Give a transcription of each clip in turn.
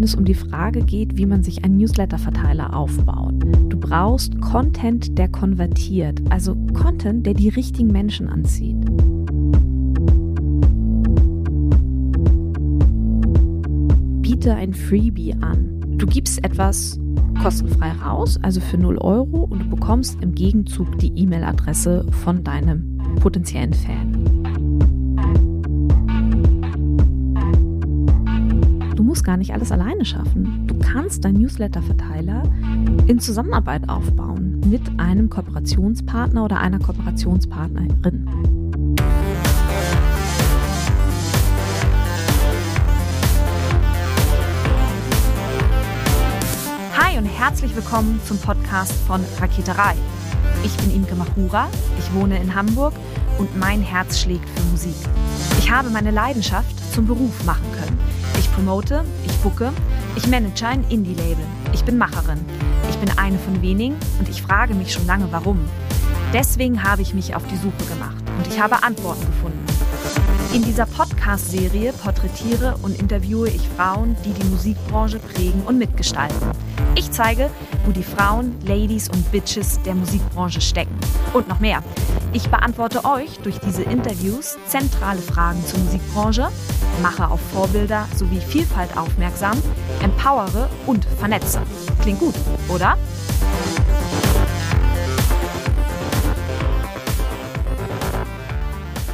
wenn es um die Frage geht, wie man sich einen Newsletter-Verteiler aufbaut. Du brauchst Content, der konvertiert, also Content, der die richtigen Menschen anzieht. Biete ein Freebie an. Du gibst etwas kostenfrei raus, also für 0 Euro, und du bekommst im Gegenzug die E-Mail-Adresse von deinem potenziellen Fan. Musst gar nicht alles alleine schaffen. Du kannst deinen Newsletter-Verteiler in Zusammenarbeit aufbauen mit einem Kooperationspartner oder einer Kooperationspartnerin. Hi und herzlich willkommen zum Podcast von Raketerei. Ich bin Imke Machura, ich wohne in Hamburg und mein Herz schlägt für Musik. Ich habe meine Leidenschaft zum Beruf machen können. Ich promote, ich bucke, ich manage ein Indie-Label. Ich bin Macherin. Ich bin eine von wenigen und ich frage mich schon lange, warum. Deswegen habe ich mich auf die Suche gemacht und ich habe Antworten gefunden. In dieser Podcast-Serie porträtiere und interviewe ich Frauen, die die Musikbranche prägen und mitgestalten. Ich zeige, wo die Frauen, Ladies und Bitches der Musikbranche stecken. Und noch mehr. Ich beantworte euch durch diese Interviews zentrale Fragen zur Musikbranche, mache auf Vorbilder sowie Vielfalt aufmerksam, empowere und vernetze. Klingt gut, oder?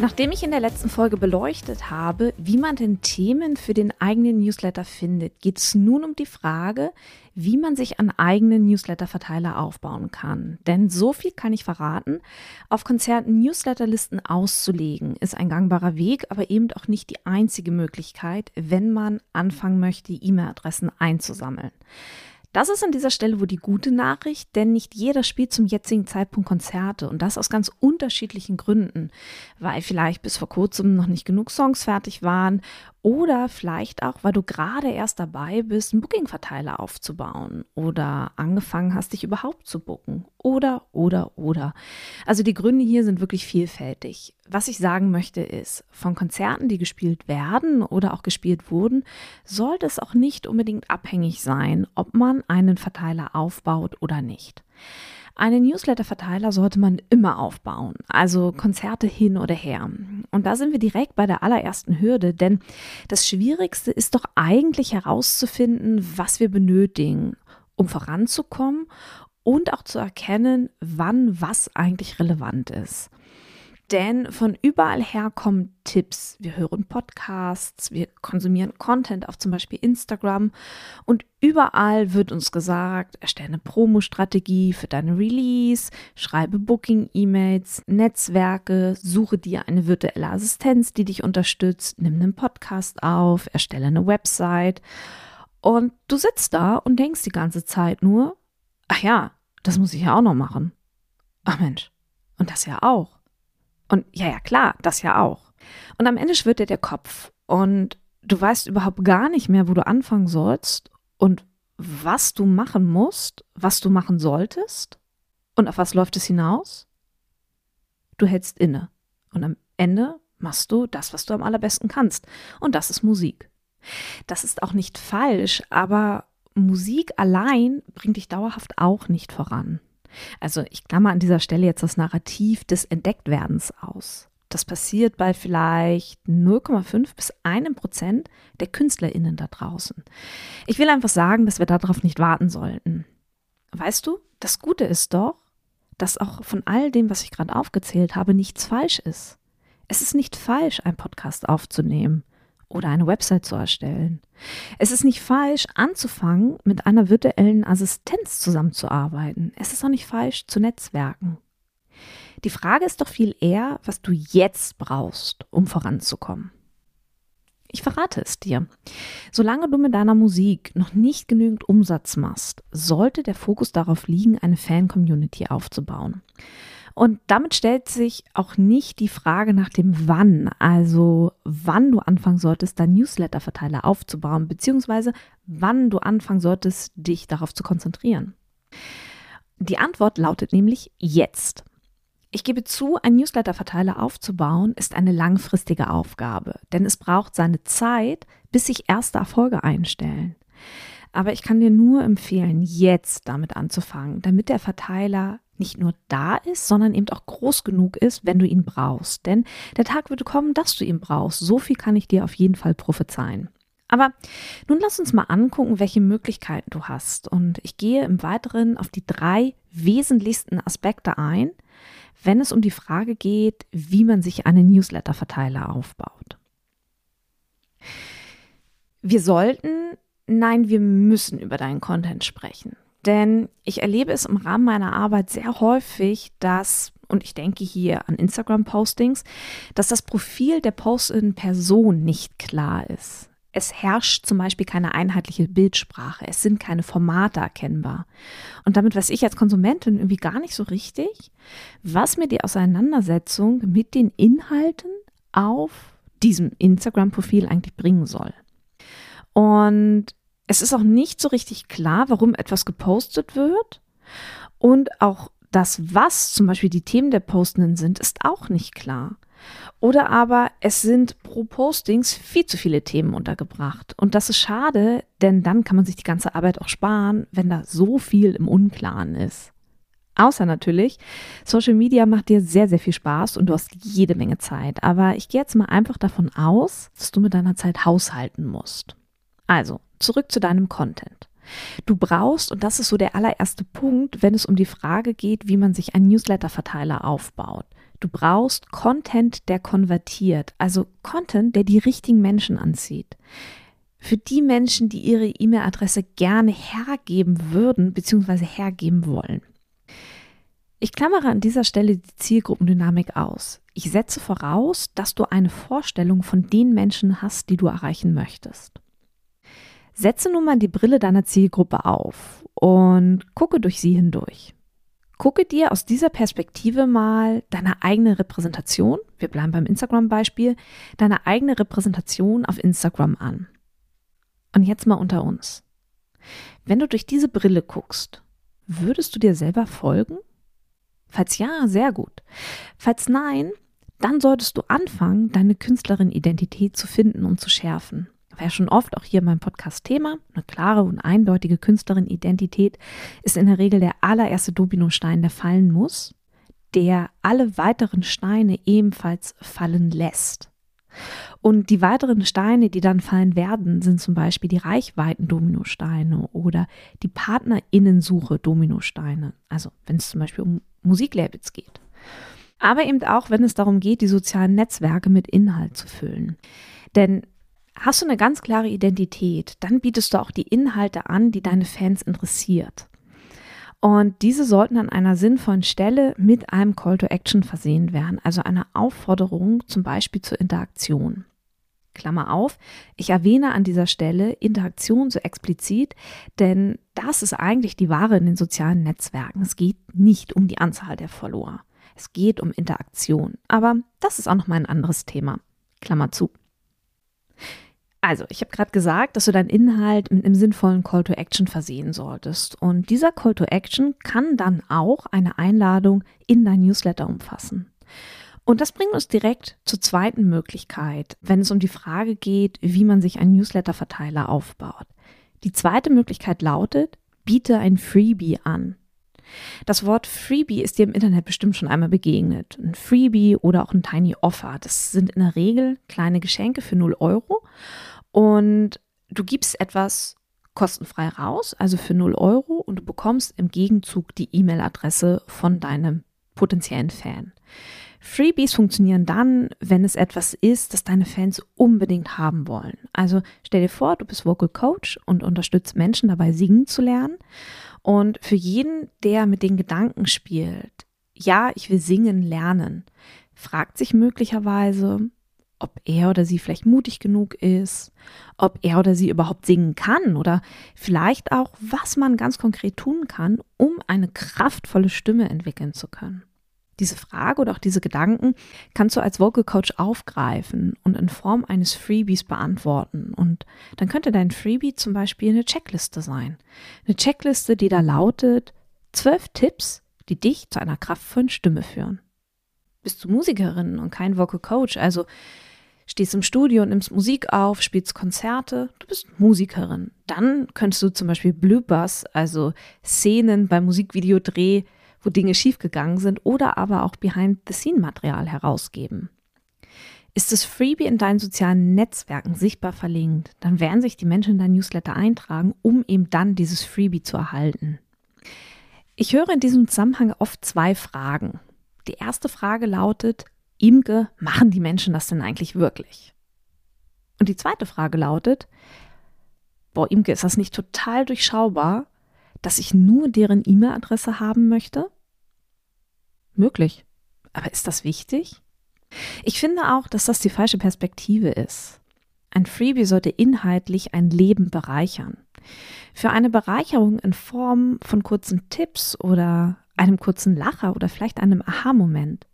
Nachdem ich in der letzten Folge beleuchtet habe, wie man denn Themen für den eigenen Newsletter findet, geht es nun um die Frage, wie man sich einen eigenen Newsletter-Verteiler aufbauen kann. Denn so viel kann ich verraten, auf Konzerten Newsletterlisten auszulegen, ist ein gangbarer Weg, aber eben auch nicht die einzige Möglichkeit, wenn man anfangen möchte, E-Mail-Adressen einzusammeln. Das ist an dieser Stelle wohl die gute Nachricht, denn nicht jeder spielt zum jetzigen Zeitpunkt Konzerte und das aus ganz unterschiedlichen Gründen, weil vielleicht bis vor kurzem noch nicht genug Songs fertig waren oder vielleicht auch, weil du gerade erst dabei bist, einen Booking-Verteiler aufzubauen oder angefangen hast, dich überhaupt zu booken. Oder, oder, oder. Also die Gründe hier sind wirklich vielfältig. Was ich sagen möchte ist, von Konzerten, die gespielt werden oder auch gespielt wurden, sollte es auch nicht unbedingt abhängig sein, ob man einen Verteiler aufbaut oder nicht. Einen Newsletter-Verteiler sollte man immer aufbauen, also Konzerte hin oder her. Und da sind wir direkt bei der allerersten Hürde, denn das Schwierigste ist doch eigentlich herauszufinden, was wir benötigen, um voranzukommen und auch zu erkennen, wann was eigentlich relevant ist. Denn von überall her kommen Tipps. Wir hören Podcasts, wir konsumieren Content auf zum Beispiel Instagram und überall wird uns gesagt, erstelle eine Promo-Strategie für deine Release, schreibe Booking-E-Mails, Netzwerke, suche dir eine virtuelle Assistenz, die dich unterstützt, nimm einen Podcast auf, erstelle eine Website. Und du sitzt da und denkst die ganze Zeit nur, ach ja, das muss ich ja auch noch machen. Ach Mensch, und das ja auch. Und ja, ja, klar, das ja auch. Und am Ende schwirrt dir der Kopf und du weißt überhaupt gar nicht mehr, wo du anfangen sollst und was du machen musst, was du machen solltest und auf was läuft es hinaus? Du hältst inne und am Ende machst du das, was du am allerbesten kannst und das ist Musik. Das ist auch nicht falsch, aber Musik allein bringt dich dauerhaft auch nicht voran. Also ich klammer an dieser Stelle jetzt das Narrativ des Entdecktwerdens aus. Das passiert bei vielleicht 0,5 bis 1 Prozent der KünstlerInnen da draußen. Ich will einfach sagen, dass wir darauf nicht warten sollten. Weißt du, das Gute ist doch, dass auch von all dem, was ich gerade aufgezählt habe, nichts falsch ist. Es ist nicht falsch, einen Podcast aufzunehmen oder eine Website zu erstellen. Es ist nicht falsch, anzufangen, mit einer virtuellen Assistenz zusammenzuarbeiten. Es ist auch nicht falsch, zu netzwerken. Die Frage ist doch viel eher, was du jetzt brauchst, um voranzukommen. Ich verrate es dir. Solange du mit deiner Musik noch nicht genügend Umsatz machst, sollte der Fokus darauf liegen, eine Fan-Community aufzubauen. Und damit stellt sich auch nicht die Frage nach dem Wann, also wann du anfangen solltest, deinen Newsletter-Verteiler aufzubauen, beziehungsweise wann du anfangen solltest, dich darauf zu konzentrieren. Die Antwort lautet nämlich jetzt. Ich gebe zu, einen Newsletter-Verteiler aufzubauen ist eine langfristige Aufgabe, denn es braucht seine Zeit, bis sich erste Erfolge einstellen. Aber ich kann dir nur empfehlen, jetzt damit anzufangen, damit der Verteiler nicht nur da ist, sondern eben auch groß genug ist, wenn du ihn brauchst. Denn der Tag wird kommen, dass du ihn brauchst. So viel kann ich dir auf jeden Fall prophezeien. Aber nun lass uns mal angucken, welche Möglichkeiten du hast. Und ich gehe im Weiteren auf die drei wesentlichsten Aspekte ein, wenn es um die Frage geht, wie man sich einen Newsletter-Verteiler aufbaut. Wir sollten, nein, wir müssen über deinen Content sprechen. Denn ich erlebe es im Rahmen meiner Arbeit sehr häufig, dass, und ich denke hier an Instagram-Postings, dass das Profil der postenden Person nicht klar ist. Es herrscht zum Beispiel keine einheitliche Bildsprache. Es sind keine Formate erkennbar. Und damit weiß ich als Konsumentin irgendwie gar nicht so richtig, was mir die Auseinandersetzung mit den Inhalten auf diesem Instagram-Profil eigentlich bringen soll. Und es ist auch nicht so richtig klar, warum etwas gepostet wird. Und auch das, was zum Beispiel die Themen der Postenden sind, ist auch nicht klar. Oder aber es sind pro Postings viel zu viele Themen untergebracht. Und das ist schade, denn dann kann man sich die ganze Arbeit auch sparen, wenn da so viel im Unklaren ist. Außer natürlich, Social Media macht dir sehr, sehr viel Spaß und du hast jede Menge Zeit. Aber ich gehe jetzt mal einfach davon aus, dass du mit deiner Zeit haushalten musst. Also, zurück zu deinem Content. Du brauchst, und das ist so der allererste Punkt, wenn es um die Frage geht, wie man sich einen Newsletter-Verteiler aufbaut. Du brauchst Content, der konvertiert, also Content, der die richtigen Menschen anzieht. Für die Menschen, die ihre E-Mail-Adresse gerne hergeben würden bzw. hergeben wollen. Ich klammere an dieser Stelle die Zielgruppendynamik aus. Ich setze voraus, dass du eine Vorstellung von den Menschen hast, die du erreichen möchtest. Setze nun mal die Brille deiner Zielgruppe auf und gucke durch sie hindurch. Gucke dir aus dieser Perspektive mal deine eigene Repräsentation, wir bleiben beim Instagram-Beispiel, deine eigene Repräsentation auf Instagram an. Und jetzt mal unter uns. Wenn du durch diese Brille guckst, würdest du dir selber folgen? Falls ja, sehr gut. Falls nein, dann solltest du anfangen, deine Künstlerin-Identität zu finden und zu schärfen war ja schon oft auch hier in meinem Podcast Thema. Eine klare und eindeutige Künstlerin-Identität ist in der Regel der allererste Dominostein, der fallen muss, der alle weiteren Steine ebenfalls fallen lässt. Und die weiteren Steine, die dann fallen werden, sind zum Beispiel die Reichweiten-Dominosteine oder die Partnerinnensuche-Dominosteine. Also wenn es zum Beispiel um Musiklabels geht. Aber eben auch, wenn es darum geht, die sozialen Netzwerke mit Inhalt zu füllen. Denn Hast du eine ganz klare Identität, dann bietest du auch die Inhalte an, die deine Fans interessiert. Und diese sollten an einer sinnvollen Stelle mit einem Call to Action versehen werden, also einer Aufforderung zum Beispiel zur Interaktion. Klammer auf, ich erwähne an dieser Stelle Interaktion so explizit, denn das ist eigentlich die Ware in den sozialen Netzwerken. Es geht nicht um die Anzahl der Follower. Es geht um Interaktion. Aber das ist auch noch mal ein anderes Thema. Klammer zu. Also, ich habe gerade gesagt, dass du deinen Inhalt mit einem sinnvollen Call to Action versehen solltest. Und dieser Call to Action kann dann auch eine Einladung in dein Newsletter umfassen. Und das bringt uns direkt zur zweiten Möglichkeit, wenn es um die Frage geht, wie man sich einen Newsletter-Verteiler aufbaut. Die zweite Möglichkeit lautet, biete ein Freebie an. Das Wort Freebie ist dir im Internet bestimmt schon einmal begegnet. Ein Freebie oder auch ein Tiny Offer. Das sind in der Regel kleine Geschenke für 0 Euro. Und du gibst etwas kostenfrei raus, also für 0 Euro, und du bekommst im Gegenzug die E-Mail-Adresse von deinem potenziellen Fan. Freebies funktionieren dann, wenn es etwas ist, das deine Fans unbedingt haben wollen. Also stell dir vor, du bist Vocal Coach und unterstützt Menschen dabei, singen zu lernen. Und für jeden, der mit den Gedanken spielt, ja, ich will singen lernen, fragt sich möglicherweise, ob er oder sie vielleicht mutig genug ist, ob er oder sie überhaupt singen kann oder vielleicht auch, was man ganz konkret tun kann, um eine kraftvolle Stimme entwickeln zu können. Diese Frage oder auch diese Gedanken kannst du als Vocal Coach aufgreifen und in Form eines Freebies beantworten. Und dann könnte dein Freebie zum Beispiel eine Checkliste sein. Eine Checkliste, die da lautet, zwölf Tipps, die dich zu einer kraftvollen Stimme führen. Bist du Musikerin und kein Vocal Coach, also stehst im Studio und nimmst Musik auf, spielst Konzerte, du bist Musikerin. Dann könntest du zum Beispiel Bloopers, also Szenen beim Musikvideodreh, wo Dinge schiefgegangen sind, oder aber auch Behind-the-Scene-Material herausgeben. Ist das Freebie in deinen sozialen Netzwerken sichtbar verlinkt, dann werden sich die Menschen in dein Newsletter eintragen, um eben dann dieses Freebie zu erhalten. Ich höre in diesem Zusammenhang oft zwei Fragen. Die erste Frage lautet, Imke, machen die Menschen das denn eigentlich wirklich? Und die zweite Frage lautet, boah, Imke, ist das nicht total durchschaubar, dass ich nur deren E-Mail-Adresse haben möchte? Möglich. Aber ist das wichtig? Ich finde auch, dass das die falsche Perspektive ist. Ein Freebie sollte inhaltlich ein Leben bereichern. Für eine Bereicherung in Form von kurzen Tipps oder einem kurzen Lacher oder vielleicht einem Aha-Moment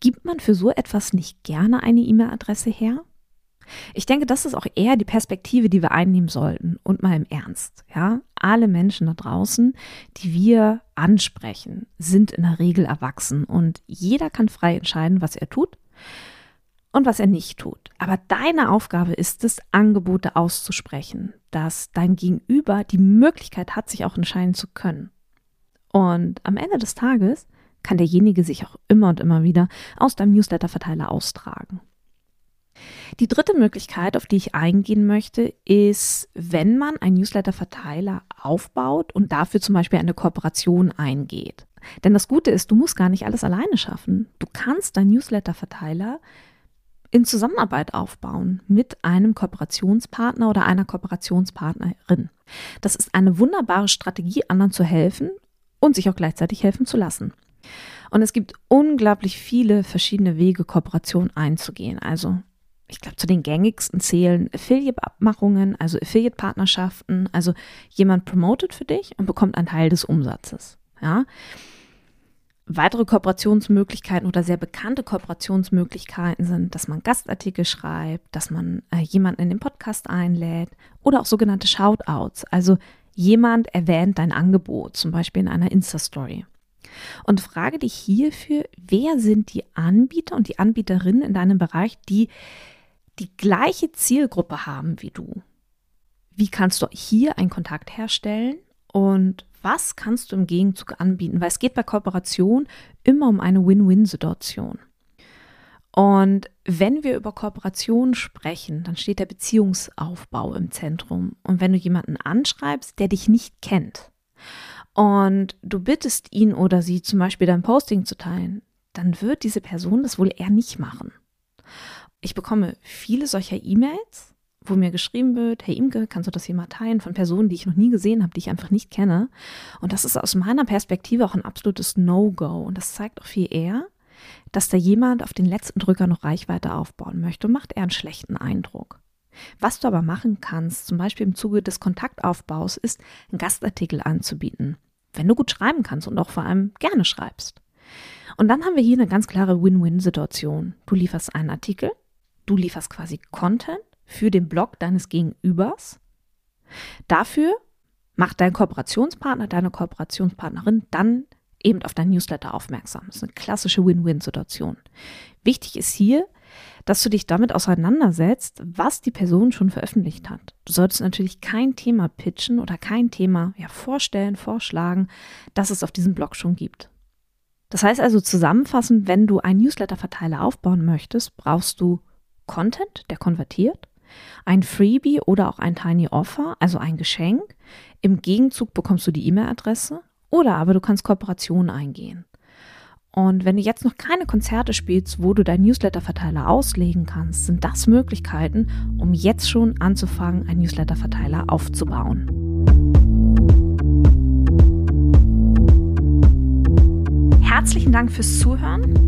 Gibt man für so etwas nicht gerne eine E-Mail-Adresse her? Ich denke, das ist auch eher die Perspektive, die wir einnehmen sollten. Und mal im Ernst, ja. Alle Menschen da draußen, die wir ansprechen, sind in der Regel erwachsen und jeder kann frei entscheiden, was er tut und was er nicht tut. Aber deine Aufgabe ist es, Angebote auszusprechen, dass dein Gegenüber die Möglichkeit hat, sich auch entscheiden zu können. Und am Ende des Tages kann derjenige sich auch immer und immer wieder aus deinem Newsletter-Verteiler austragen. Die dritte Möglichkeit, auf die ich eingehen möchte, ist, wenn man einen Newsletter-Verteiler aufbaut und dafür zum Beispiel eine Kooperation eingeht. Denn das Gute ist, du musst gar nicht alles alleine schaffen. Du kannst deinen Newsletter-Verteiler in Zusammenarbeit aufbauen mit einem Kooperationspartner oder einer Kooperationspartnerin. Das ist eine wunderbare Strategie, anderen zu helfen und sich auch gleichzeitig helfen zu lassen. Und es gibt unglaublich viele verschiedene Wege, Kooperationen einzugehen. Also ich glaube, zu den gängigsten zählen Affiliate-Abmachungen, also Affiliate-Partnerschaften. Also jemand promotet für dich und bekommt einen Teil des Umsatzes. Ja. Weitere Kooperationsmöglichkeiten oder sehr bekannte Kooperationsmöglichkeiten sind, dass man Gastartikel schreibt, dass man äh, jemanden in den Podcast einlädt oder auch sogenannte Shoutouts. Also jemand erwähnt dein Angebot, zum Beispiel in einer Insta-Story. Und frage dich hierfür, wer sind die Anbieter und die Anbieterinnen in deinem Bereich, die die gleiche Zielgruppe haben wie du? Wie kannst du hier einen Kontakt herstellen und was kannst du im Gegenzug anbieten? Weil es geht bei Kooperation immer um eine Win-Win-Situation. Und wenn wir über Kooperation sprechen, dann steht der Beziehungsaufbau im Zentrum. Und wenn du jemanden anschreibst, der dich nicht kennt und du bittest ihn oder sie zum Beispiel dein Posting zu teilen, dann wird diese Person das wohl eher nicht machen. Ich bekomme viele solcher E-Mails, wo mir geschrieben wird, hey Imke, kannst du das hier mal teilen von Personen, die ich noch nie gesehen habe, die ich einfach nicht kenne. Und das ist aus meiner Perspektive auch ein absolutes No-Go. Und das zeigt auch viel eher, dass da jemand auf den letzten Drücker noch Reichweite aufbauen möchte und macht eher einen schlechten Eindruck. Was du aber machen kannst, zum Beispiel im Zuge des Kontaktaufbaus, ist, einen Gastartikel anzubieten wenn du gut schreiben kannst und auch vor allem gerne schreibst. Und dann haben wir hier eine ganz klare Win-Win-Situation. Du lieferst einen Artikel, du lieferst quasi Content für den Blog deines Gegenübers. Dafür macht dein Kooperationspartner, deine Kooperationspartnerin dann eben auf dein Newsletter aufmerksam. Das ist eine klassische Win-Win-Situation. Wichtig ist hier, dass du dich damit auseinandersetzt, was die Person schon veröffentlicht hat. Du solltest natürlich kein Thema pitchen oder kein Thema ja, vorstellen, vorschlagen, das es auf diesem Blog schon gibt. Das heißt also zusammenfassend, wenn du einen Newsletter-Verteiler aufbauen möchtest, brauchst du Content, der konvertiert, ein Freebie oder auch ein Tiny Offer, also ein Geschenk. Im Gegenzug bekommst du die E-Mail-Adresse oder aber du kannst Kooperationen eingehen. Und wenn du jetzt noch keine Konzerte spielst, wo du deinen Newsletter-Verteiler auslegen kannst, sind das Möglichkeiten, um jetzt schon anzufangen, einen Newsletter-Verteiler aufzubauen. Herzlichen Dank fürs Zuhören.